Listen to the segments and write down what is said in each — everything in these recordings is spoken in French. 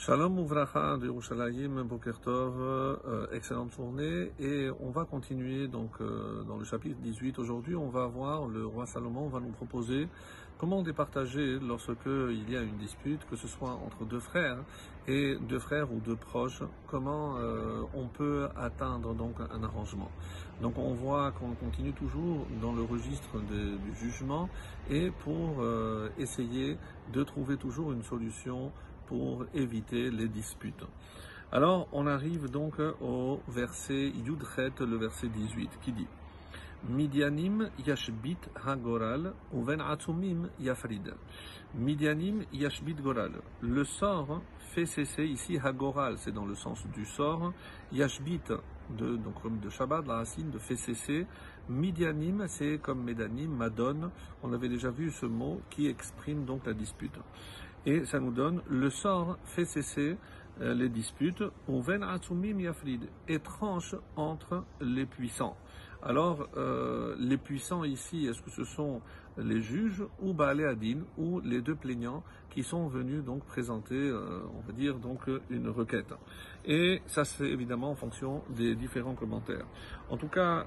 Shalom Ouvracha de Yerushalayim, Bokertov, euh, excellente journée. Et on va continuer donc euh, dans le chapitre 18. Aujourd'hui, on va voir le roi Salomon va nous proposer comment départager lorsque il y a une dispute, que ce soit entre deux frères et deux frères ou deux proches, comment euh, on peut atteindre donc un arrangement. Donc on voit qu'on continue toujours dans le registre du jugement et pour essayer de trouver toujours une solution pour éviter les disputes. Alors, on arrive donc au verset Yudchet, le verset 18, qui dit Midianim yashbit hagoral uven atzumim yafrid. Midianim yashbit goral. Le sort fait cesser ici hagoral, c'est dans le sens du sort. Yashbit, de, donc comme de Shabbat, la racine de fait cesser. Midianim, c'est comme Medanim, Madon. On avait déjà vu ce mot qui exprime donc la dispute et ça nous donne le sort fait cesser euh, les disputes, ven atsumim yafrid, et tranche entre les puissants. Alors, euh, les puissants ici, est-ce que ce sont les juges ou Baalé ou les deux plaignants qui sont venus donc présenter, euh, on va dire donc une requête? Et ça c'est évidemment en fonction des différents commentaires. En tout cas,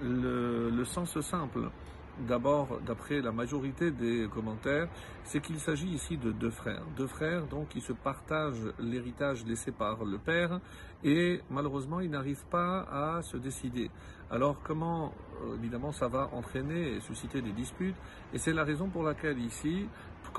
le, le sens simple d'abord, d'après la majorité des commentaires, c'est qu'il s'agit ici de deux frères. Deux frères donc qui se partagent l'héritage laissé par le père et malheureusement ils n'arrivent pas à se décider. Alors comment euh, évidemment ça va entraîner et susciter des disputes et c'est la raison pour laquelle ici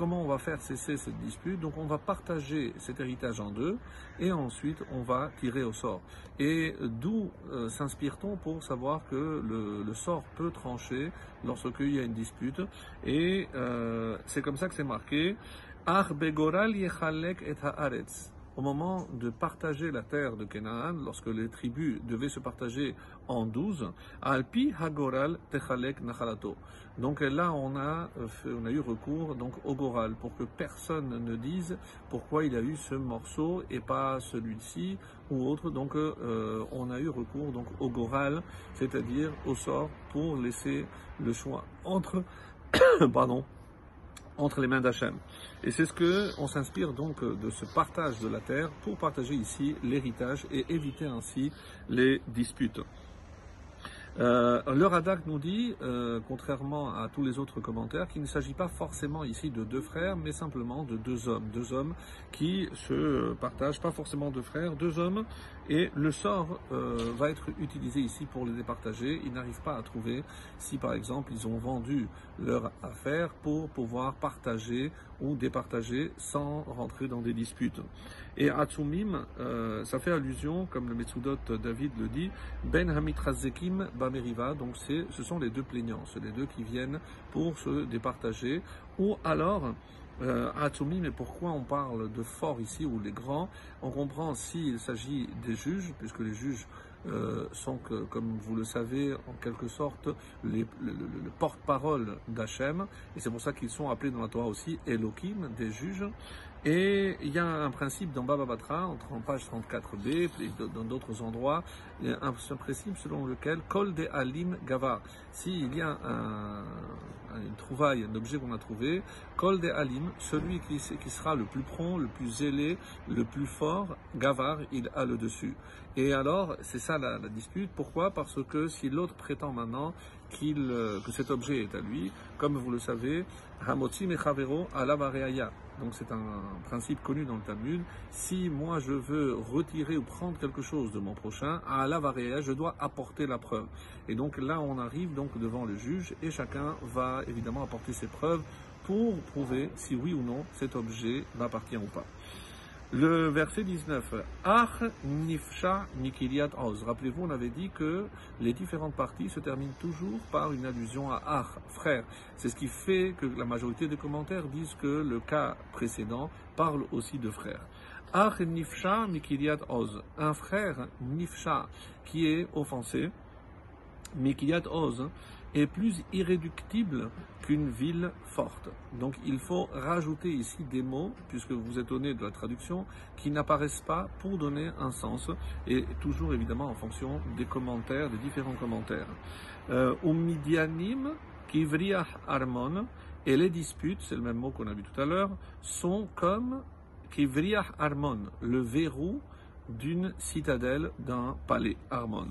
comment on va faire cesser cette dispute Donc on va partager cet héritage en deux et ensuite on va tirer au sort. Et d'où euh, s'inspire-t-on pour savoir que le, sort peut trancher lorsqu'il y a une dispute? Et euh, c'est comme ça que c'est marqué. Et haaretz au moment de partager la terre de Canaan, lorsque les tribus devaient se partager en douze, Alpi Hagoral Techalek Nachalato. Donc là, on a, a eu recours donc, au Goral pour que personne ne dise pourquoi il a eu ce morceau et pas celui-ci ou autre. Donc euh, on a eu recours donc, au Goral, c'est-à-dire au sort pour laisser le choix entre pardon, entre les mains d'Hachem. Et c'est ce que on s'inspire donc de ce partage de la terre pour partager ici l'héritage et éviter ainsi les disputes. Euh, le Radak nous dit, euh, contrairement à tous les autres commentaires, qu'il ne s'agit pas forcément ici de deux frères, mais simplement de deux hommes. Deux hommes qui se partagent, pas forcément deux frères, deux hommes, et le sort euh, va être utilisé ici pour les départager. Ils n'arrivent pas à trouver si par exemple ils ont vendu leur affaire pour pouvoir partager ou départager sans rentrer dans des disputes. Et Atsumim, euh, ça fait allusion, comme le Metsudot David le dit, Ben Hamitrazekim Bameriva, donc ce sont les deux plaignants, c'est les deux qui viennent pour se départager, ou alors euh, Atsumim, et pourquoi on parle de fort ici, ou les grands, on comprend s'il s'agit des juges, puisque les juges euh, sont, que, comme vous le savez, en quelque sorte, les, le, porte-parole d'Hachem, et c'est pour ça qu'ils sont appelés dans la Torah aussi Elohim, des juges. Et il y a un principe dans Baba Batra, en page 34b, et dans d'autres endroits, un, principe selon lequel Kol de Alim Gavar. S'il y a un, une trouvaille, un objet qu'on a trouvé, Kol de Alim, celui qui, sera le plus prompt, le plus zélé, le plus fort, Gavar, il a le dessus. Et alors, c'est ça la, dispute. Pourquoi? Parce que si l'autre prétend maintenant euh, que cet objet est à lui, comme vous le savez, Hamotzi Mechavero. Donc c'est un principe connu dans le Talmud. Si moi je veux retirer ou prendre quelque chose de mon prochain, à Alavareaya, je dois apporter la preuve. Et donc là, on arrive donc devant le juge et chacun va évidemment apporter ses preuves pour prouver si oui ou non cet objet m'appartient ou pas. Le verset 19, Ach nifsha nikiliat oz. Rappelez-vous, on avait dit que les différentes parties se terminent toujours par une allusion à Ach, frère. C'est ce qui fait que la majorité des commentaires disent que le cas précédent parle aussi de frère. Ach nifsha nikiliat oz. Un frère nifsha qui est offensé, mikiliat oz est plus irréductible qu'une ville forte. Donc il faut rajouter ici des mots, puisque vous êtes étonné de la traduction, qui n'apparaissent pas pour donner un sens, et toujours évidemment en fonction des commentaires, des différents commentaires. Euh, Umidianim, kivriah armon, et les disputes, c'est le même mot qu'on a vu tout à l'heure, sont comme Kivriach Armon, le verrou d'une citadelle, d'un palais, Armon.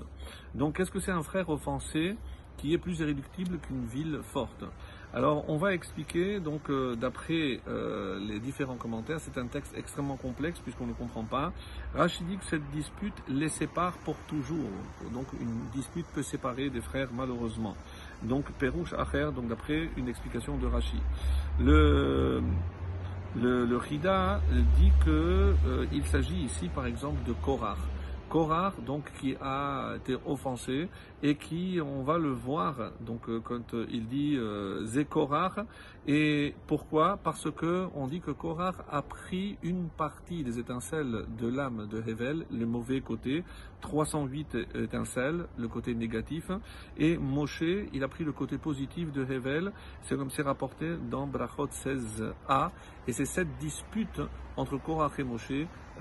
Donc, est-ce que c'est un frère offensé qui est plus irréductible qu'une ville forte alors, on va expliquer, donc, euh, d'après euh, les différents commentaires, c'est un texte extrêmement complexe puisqu'on ne comprend pas. Rachid dit que cette dispute les sépare pour toujours. Donc, une dispute peut séparer des frères, malheureusement. Donc, Perouche Acher, donc, d'après une explication de Rachid. Le, le, Rida dit que euh, s'agit ici, par exemple, de Korach. Korach, donc, qui a été offensé et qui, on va le voir, donc, euh, quand euh, il dit euh, Zekorach. Et pourquoi? Parce que on dit que Korach a pris une partie des étincelles de l'âme de Hevel, le mauvais côté, 308 étincelles, le côté négatif, et Moshe, il a pris le côté positif de Hevel. C'est comme c'est rapporté dans Brachot 16a, et c'est cette dispute entre Korach et Moshe